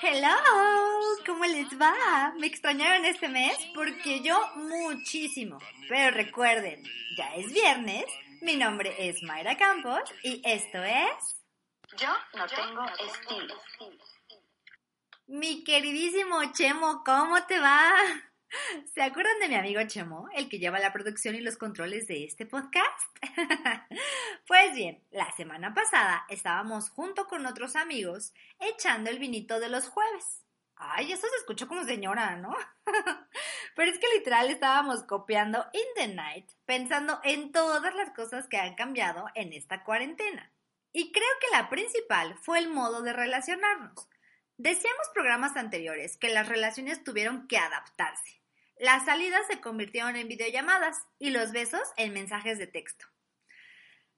Hello, ¿cómo les va? ¿Me extrañaron este mes? Porque yo muchísimo. Pero recuerden, ya es viernes, mi nombre es Mayra Campos y esto es... Yo no tengo estilo. Mi queridísimo Chemo, ¿cómo te va? ¿Se acuerdan de mi amigo Chemo, el que lleva la producción y los controles de este podcast? pues bien, la semana pasada estábamos junto con otros amigos echando el vinito de los jueves. Ay, eso se escuchó como señora, ¿no? Pero es que literal estábamos copiando In the Night, pensando en todas las cosas que han cambiado en esta cuarentena. Y creo que la principal fue el modo de relacionarnos. Decíamos programas anteriores que las relaciones tuvieron que adaptarse. Las salidas se convirtieron en videollamadas y los besos en mensajes de texto.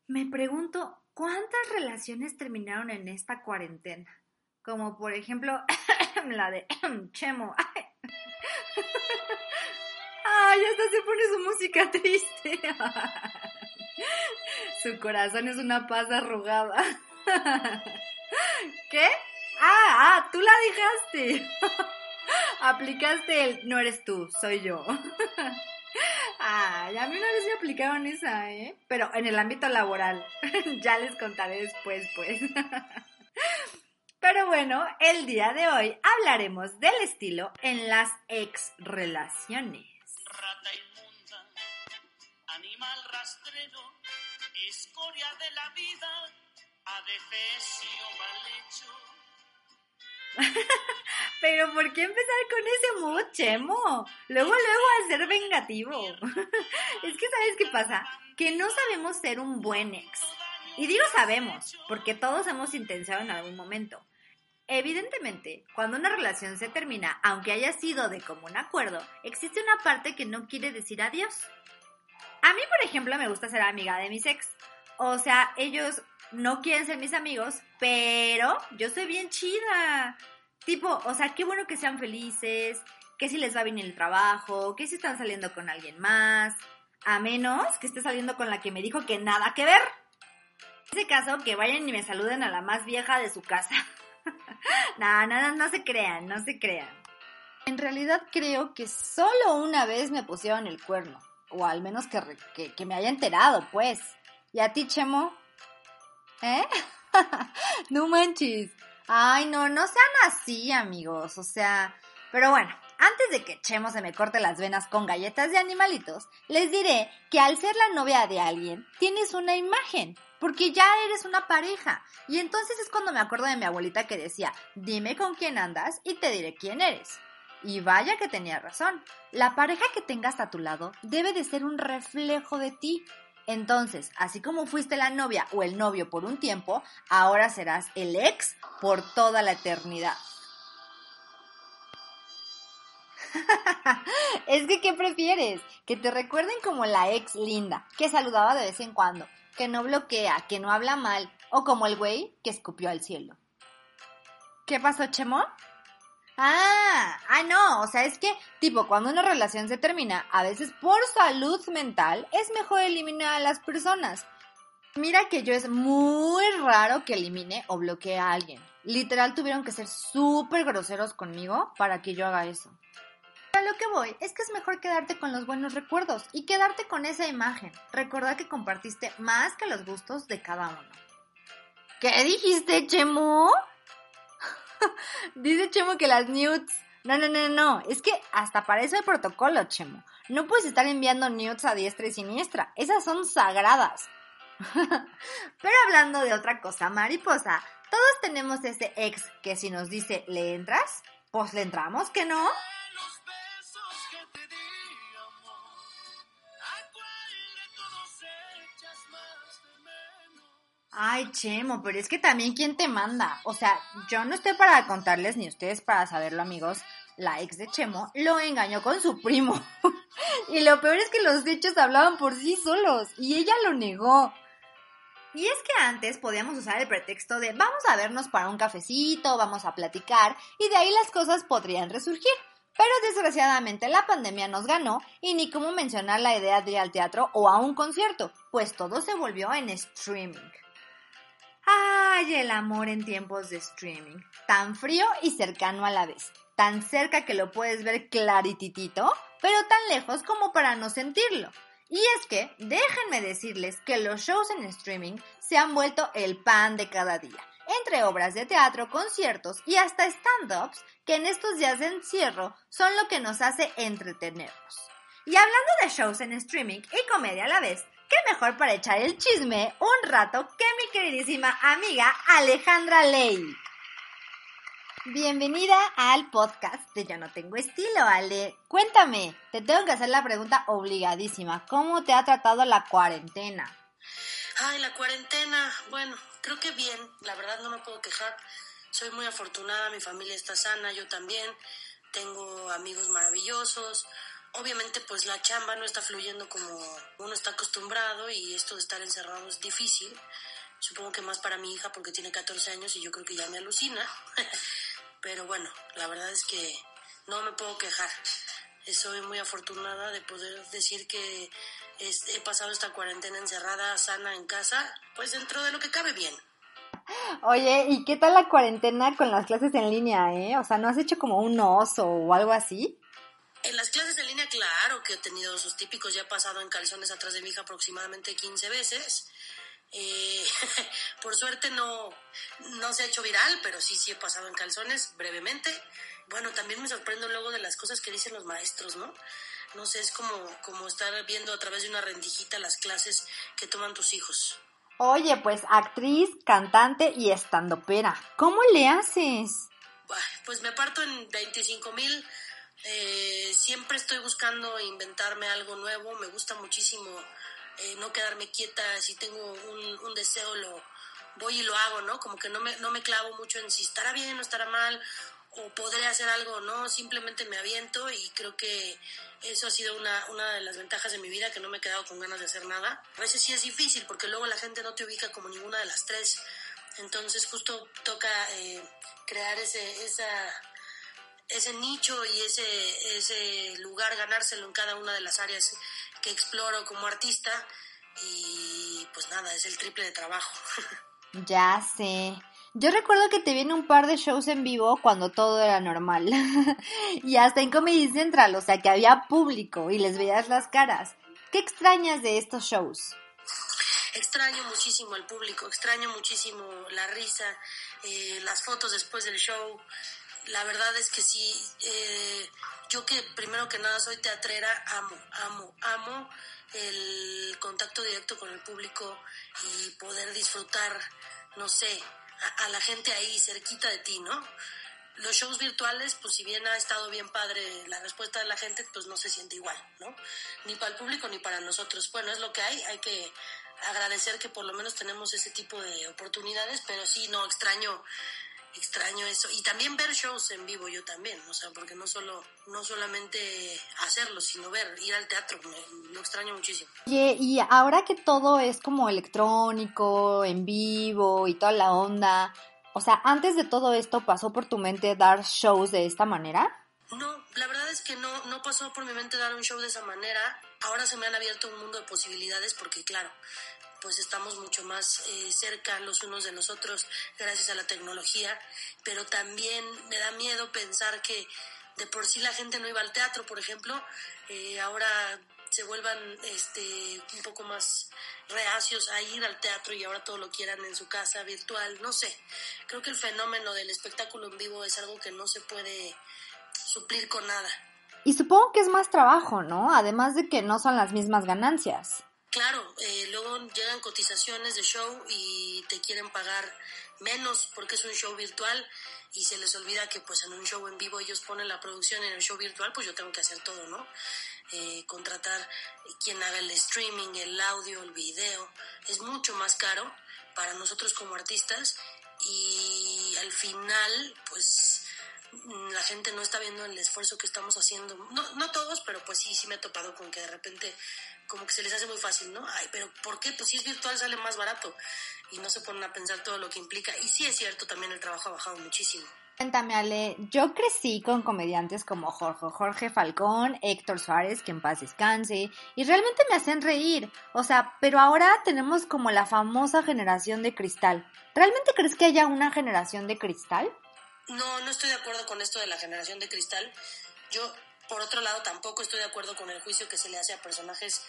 Me pregunto, ¿cuántas relaciones terminaron en esta cuarentena? Como por ejemplo la de Chemo. Ay, hasta se pone su música triste. Su corazón es una paz arrugada. ¿Qué? Ah, ah, tú la dejaste. Aplicaste el no eres tú, soy yo. Ay, a mí una vez me aplicaron esa, ¿eh? Pero en el ámbito laboral. ya les contaré después, pues. Pero bueno, el día de hoy hablaremos del estilo en las ex relaciones. Rata inmunda, animal rastrero, escoria de la vida, mal hecho. Pero ¿por qué empezar con ese mood, Chemo? Luego, luego a ser vengativo. es que ¿sabes qué pasa? Que no sabemos ser un buen ex. Y digo sabemos, porque todos hemos intentado en algún momento. Evidentemente, cuando una relación se termina, aunque haya sido de común acuerdo, existe una parte que no quiere decir adiós. A mí, por ejemplo, me gusta ser amiga de mis ex. O sea, ellos no quieren ser mis amigos, pero yo soy bien chida. Tipo, o sea, qué bueno que sean felices, que si les va bien el trabajo, que si están saliendo con alguien más, a menos que esté saliendo con la que me dijo que nada que ver. En ese caso, que vayan y me saluden a la más vieja de su casa. no, no, no, no se crean, no se crean. En realidad creo que solo una vez me pusieron el cuerno, o al menos que, que, que me haya enterado, pues. ¿Y a ti, Chemo? ¿Eh? no manches. Ay, no, no sean así, amigos. O sea, pero bueno, antes de que Chemo se me corte las venas con galletas de animalitos, les diré que al ser la novia de alguien, tienes una imagen, porque ya eres una pareja. Y entonces es cuando me acuerdo de mi abuelita que decía, dime con quién andas y te diré quién eres. Y vaya que tenía razón. La pareja que tengas a tu lado debe de ser un reflejo de ti. Entonces, así como fuiste la novia o el novio por un tiempo, ahora serás el ex por toda la eternidad. es que, ¿qué prefieres? Que te recuerden como la ex linda, que saludaba de vez en cuando, que no bloquea, que no habla mal, o como el güey que escupió al cielo. ¿Qué pasó, Chemo? Ah, ah, no, o sea, es que, tipo, cuando una relación se termina, a veces por salud mental, es mejor eliminar a las personas. Mira que yo es muy raro que elimine o bloquee a alguien. Literal tuvieron que ser súper groseros conmigo para que yo haga eso. Pero lo que voy es que es mejor quedarte con los buenos recuerdos y quedarte con esa imagen. Recordar que compartiste más que los gustos de cada uno. ¿Qué dijiste, Chemo? Dice Chemo que las nudes. No, no, no, no. Es que hasta para eso hay protocolo, Chemo. No puedes estar enviando nudes a diestra y siniestra. Esas son sagradas. Pero hablando de otra cosa, mariposa, todos tenemos ese ex que si nos dice, ¿le entras? Pues le entramos, ¿que no? Ay, Chemo, pero es que también quién te manda. O sea, yo no estoy para contarles ni ustedes para saberlo, amigos. La ex de Chemo lo engañó con su primo. y lo peor es que los hechos hablaban por sí solos y ella lo negó. Y es que antes podíamos usar el pretexto de vamos a vernos para un cafecito, vamos a platicar y de ahí las cosas podrían resurgir. Pero desgraciadamente la pandemia nos ganó y ni cómo mencionar la idea de ir al teatro o a un concierto, pues todo se volvió en streaming. Ay, el amor en tiempos de streaming. Tan frío y cercano a la vez. Tan cerca que lo puedes ver clarititito, pero tan lejos como para no sentirlo. Y es que, déjenme decirles que los shows en streaming se han vuelto el pan de cada día. Entre obras de teatro, conciertos y hasta stand-ups que en estos días de encierro son lo que nos hace entretenernos. Y hablando de shows en streaming y comedia a la vez, qué mejor para echar el chisme un rato que mi queridísima amiga Alejandra Ley. Bienvenida al podcast de Yo no tengo estilo, Ale. Cuéntame, te tengo que hacer la pregunta obligadísima. ¿Cómo te ha tratado la cuarentena? Ay, la cuarentena, bueno, creo que bien, la verdad no me puedo quejar. Soy muy afortunada, mi familia está sana, yo también. Tengo amigos maravillosos, obviamente pues la chamba no está fluyendo como uno está acostumbrado y esto de estar encerrado es difícil. Supongo que más para mi hija porque tiene 14 años y yo creo que ya me alucina. Pero bueno, la verdad es que no me puedo quejar. Soy muy afortunada de poder decir que he pasado esta cuarentena encerrada, sana en casa, pues dentro de lo que cabe bien. Oye, ¿y qué tal la cuarentena con las clases en línea, eh? O sea, ¿no has hecho como un oso o algo así? En las clases en línea, claro que he tenido sus típicos, ya he pasado en calzones atrás de mi hija aproximadamente 15 veces. Eh, por suerte no, no se ha hecho viral, pero sí, sí he pasado en calzones brevemente. Bueno, también me sorprendo luego de las cosas que dicen los maestros, ¿no? No sé, es como, como estar viendo a través de una rendijita las clases que toman tus hijos. Oye, pues actriz, cantante y estandopera. ¿Cómo le haces? Pues me parto en 25 mil eh, siempre estoy buscando inventarme algo nuevo, me gusta muchísimo eh, no quedarme quieta, si tengo un, deseo lo voy y lo hago, ¿no? Como que no me, no me clavo mucho en si estará bien o estará mal o podré hacer algo, ¿no? Simplemente me aviento y creo que eso ha sido una, una de las ventajas de mi vida, que no me he quedado con ganas de hacer nada. A veces sí es difícil porque luego la gente no te ubica como ninguna de las tres, entonces justo toca eh, crear ese, esa ese nicho y ese, ese lugar, ganárselo en cada una de las áreas que exploro como artista. Y pues nada, es el triple de trabajo. Ya sé. Yo recuerdo que te viene un par de shows en vivo cuando todo era normal. y hasta en Comedy Central, o sea que había público y les veías las caras. ¿Qué extrañas de estos shows? Extraño muchísimo al público, extraño muchísimo la risa, eh, las fotos después del show, la verdad es que sí, eh, yo que primero que nada soy teatrera, amo, amo, amo el contacto directo con el público y poder disfrutar, no sé, a, la gente ahí cerquita de ti, ¿no? Los shows virtuales, pues si bien ha estado bien padre la respuesta de la gente, pues no se siente igual, ¿no? Ni para el público ni para nosotros. Bueno, es lo que hay, hay que agradecer que por lo menos tenemos ese tipo de oportunidades, pero sí, no, extraño extraño eso. Y también ver shows en vivo yo también o sea porque no solo no solamente hacerlo sino ver ir al teatro me, lo extraño muchísimo. Y, y ahora que todo es como electrónico en vivo y toda la onda o sea antes de todo esto pasó por tu mente dar shows de esta manera no, la verdad es que no, no pasó por mi mente dar un show de esa manera. Ahora se me han abierto un mundo de posibilidades porque, claro, pues estamos mucho más eh, cerca los unos de los otros gracias a la tecnología, pero también me da miedo pensar que de por sí la gente no iba al teatro, por ejemplo, eh, ahora se vuelvan este, un poco más reacios a ir al teatro y ahora todo lo quieran en su casa virtual, no sé. Creo que el fenómeno del espectáculo en vivo es algo que no se puede suplir con nada. Y supongo que es más trabajo, ¿no? Además de que no son las mismas ganancias. Claro, eh, luego llegan cotizaciones de show y te quieren pagar menos porque es un show virtual y se les olvida que pues en un show en vivo ellos ponen la producción en el show virtual, pues yo tengo que hacer todo, ¿no? Eh, contratar quien haga el streaming, el audio, el video, es mucho más caro para nosotros como artistas y al final pues la gente no está viendo el esfuerzo que estamos haciendo. No, no todos, pero pues sí, sí me he topado con que de repente como que se les hace muy fácil, ¿no? Ay, pero ¿por qué? Pues si es virtual sale más barato. y no se ponen a pensar todo lo que implica. Y sí es cierto, también el trabajo ha bajado muchísimo. Cuéntame, Ale, yo crecí con comediantes como Jorge, Jorge Falcón, Héctor Suárez, que en paz descanse, y realmente me hacen reír. O sea, pero ahora tenemos como la famosa generación de cristal. ¿Realmente crees que haya una generación de cristal? No, no estoy de acuerdo con esto de la generación de cristal. Yo, por otro lado, tampoco estoy de acuerdo con el juicio que se le hace a personajes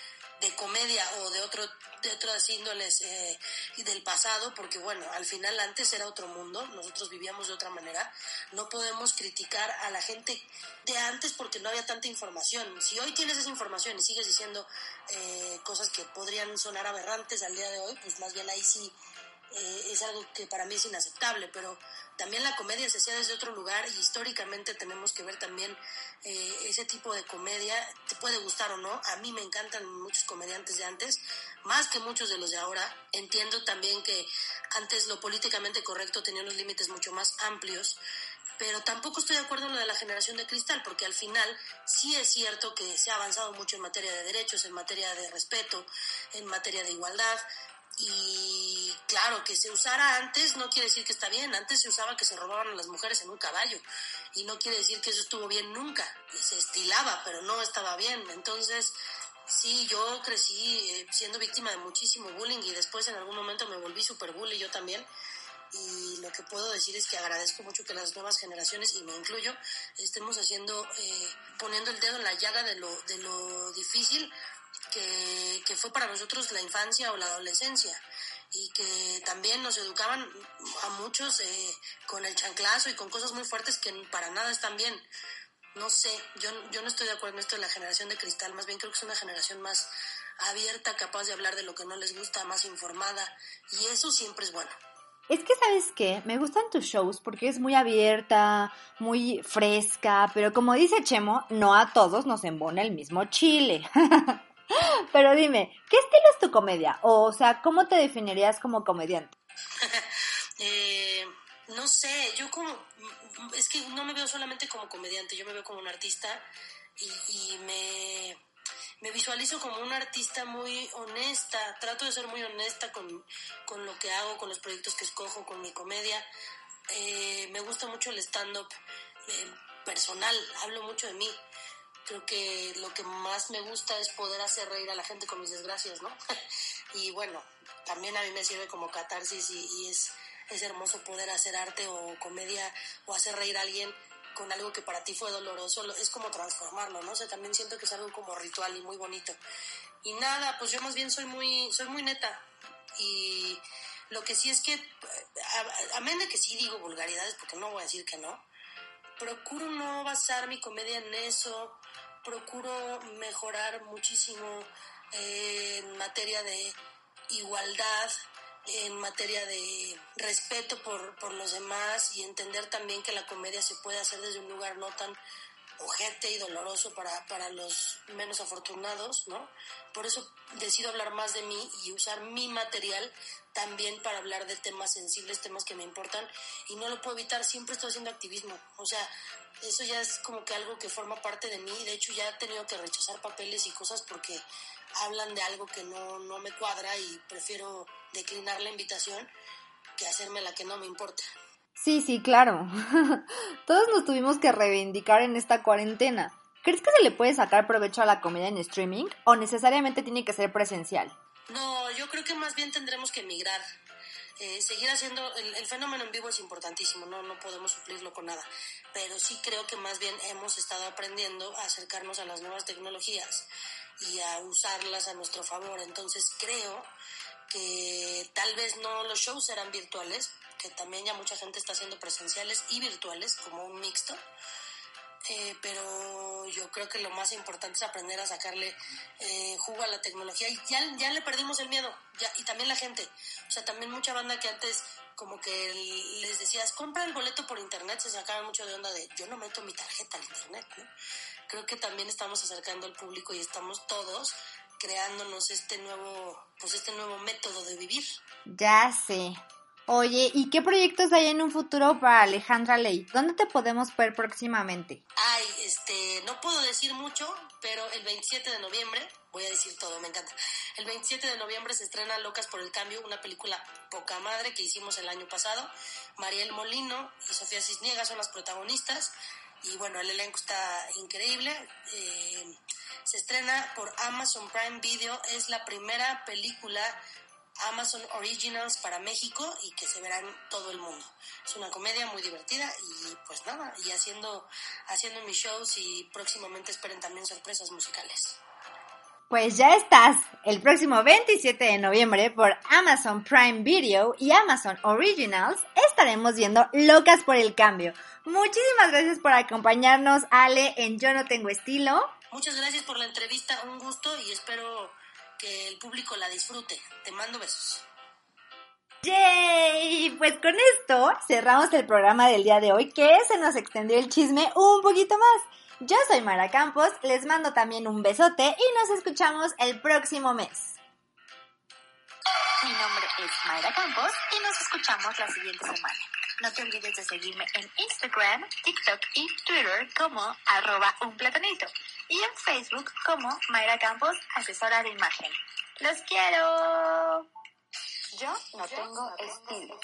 de comedia o de otro de otras índoles eh, del pasado porque bueno al final antes era otro mundo nosotros vivíamos de otra manera no podemos criticar a la gente de antes porque no había tanta información si hoy tienes esa información y sigues diciendo eh, cosas que podrían sonar aberrantes al día de hoy pues más bien ahí sí eh, es algo que para mí es inaceptable, pero también la comedia se hacía desde otro lugar y históricamente tenemos que ver también eh, ese tipo de comedia, te puede gustar o no, a mí me encantan muchos comediantes de antes, más que muchos de los de ahora, entiendo también que antes lo políticamente correcto tenía unos límites mucho más amplios, pero tampoco estoy de acuerdo en lo de la generación de cristal, porque al final sí es cierto que se ha avanzado mucho en materia de derechos, en materia de respeto, en materia de igualdad, y claro, que se usara antes no quiere decir que está bien. Antes se usaba que se robaban a las mujeres en un caballo. Y no quiere decir que eso estuvo bien nunca. Se estilaba, pero no estaba bien. Entonces, sí, yo crecí eh, siendo víctima de muchísimo bullying y después en algún momento me volví super bully yo también. Y lo que puedo decir es que agradezco mucho que las nuevas generaciones, y me incluyo, estemos haciendo, eh, poniendo el dedo en la llaga de lo, de lo difícil que, que, fue para nosotros la infancia o la adolescencia y que también nos educaban a muchos eh, con el chanclazo y con cosas muy fuertes que para nada están bien. No sé, yo, yo no estoy de acuerdo en esto de la generación de cristal, más bien creo que es una generación más abierta, capaz de hablar de lo que no les gusta, más informada y eso siempre es bueno. Es que, ¿sabes qué? Me gustan tus shows porque es muy abierta, muy fresca, pero como dice Chemo, no a todos nos embona el mismo chile. Pero dime, ¿qué estilo es tu comedia? O, sea, ¿cómo te definirías como comediante? eh, no sé, yo como, es que no me veo solamente como comediante, yo me veo como un artista y, me, visualizo como una artista muy honesta, trato de ser muy honesta con, con lo que hago, con los proyectos que escojo, con mi comedia. Eh, me gusta mucho el stand-up eh, personal, hablo mucho de mí creo que lo que más me gusta es poder hacer reír a la gente con mis desgracias, ¿no? y bueno, también a mí me sirve como catarsis y, es, es hermoso poder hacer arte o comedia o hacer reír a alguien con algo que para ti fue doloroso, es como transformarlo, ¿no? O sea, también siento que es algo como ritual y muy bonito. Y nada, pues yo más bien soy muy, soy muy neta. Y lo que sí es que, a, a de que sí digo vulgaridades, porque no voy a decir que no, procuro no basar mi comedia en eso, procuro mejorar muchísimo eh, en materia de igualdad, en materia de respeto por, por los demás y entender también que la comedia se puede hacer desde un lugar no tan ojete y doloroso para, para los menos afortunados, ¿no? Por eso decido hablar más de mí y usar mi material también para hablar de temas sensibles, temas que me importan y no lo puedo evitar, siempre estoy haciendo activismo, o sea, eso ya es como que algo que forma parte de mí, de hecho ya he tenido que rechazar papeles y cosas porque hablan de algo que no, no me cuadra y prefiero declinar la invitación que hacerme la que no me importa. Sí, sí, claro. Todos nos tuvimos que reivindicar en esta cuarentena. ¿Crees que se le puede sacar provecho a la comedia en streaming o necesariamente tiene que ser presencial? No, yo creo que más bien tendremos que emigrar. Eh, seguir haciendo, el, fenómeno en vivo es importantísimo, no, no podemos suplirlo con nada, pero sí creo que más bien hemos estado aprendiendo a acercarnos a las nuevas tecnologías y a usarlas a nuestro favor. Entonces creo que tal vez no los shows serán virtuales, que también ya mucha gente está haciendo presenciales y virtuales como un mixto. Eh, pero yo creo que lo más importante es aprender a sacarle eh, jugo a la tecnología y ya, ya le perdimos el miedo ya, y también la gente, o sea, también mucha banda que antes como que les decías, compra el boleto por internet, se sacaban mucho de onda de yo no meto mi tarjeta al internet. Creo que también estamos acercando al público y estamos todos creándonos este nuevo, pues este nuevo método de vivir. Ya sé. Oye, ¿y qué proyectos hay en un futuro para Alejandra Ley? ¿Dónde te podemos ver próximamente? Ay, este, no puedo decir mucho, pero el 27 de noviembre voy a decir todo, me encanta. El 27 de noviembre se estrena Locas por el Cambio, una película poca madre que hicimos el año pasado. Mariel Molino y Sofía Cisniega son las protagonistas. Y bueno, el elenco está increíble. Eh, se estrena por Amazon Prime Video. Es la primera película Amazon Originals para México y que se verá en todo el mundo. Es una comedia muy divertida y pues nada, y haciendo, haciendo mis shows y próximamente esperen también sorpresas musicales. Pues ya estás el próximo 27 de noviembre por Amazon Prime Video y Amazon Originals estaremos viendo Locas por el Cambio. Muchísimas gracias por acompañarnos, Ale, en Yo no tengo estilo. Muchas gracias por la entrevista, un gusto y espero que el público la disfrute. Te mando besos. ¡Yay! Pues con esto cerramos el programa del día de hoy, que se nos extendió el chisme un poquito más. Yo soy Mara Campos, les mando también un besote y nos escuchamos el próximo mes. Mi nombre es Mayra Campos y nos escuchamos la siguiente semana. No te olvides de seguirme en Instagram, TikTok y Twitter como arroba un platanito y en Facebook como Mayra Campos, asesora de imagen. ¡Los quiero! Yo no tengo estilo.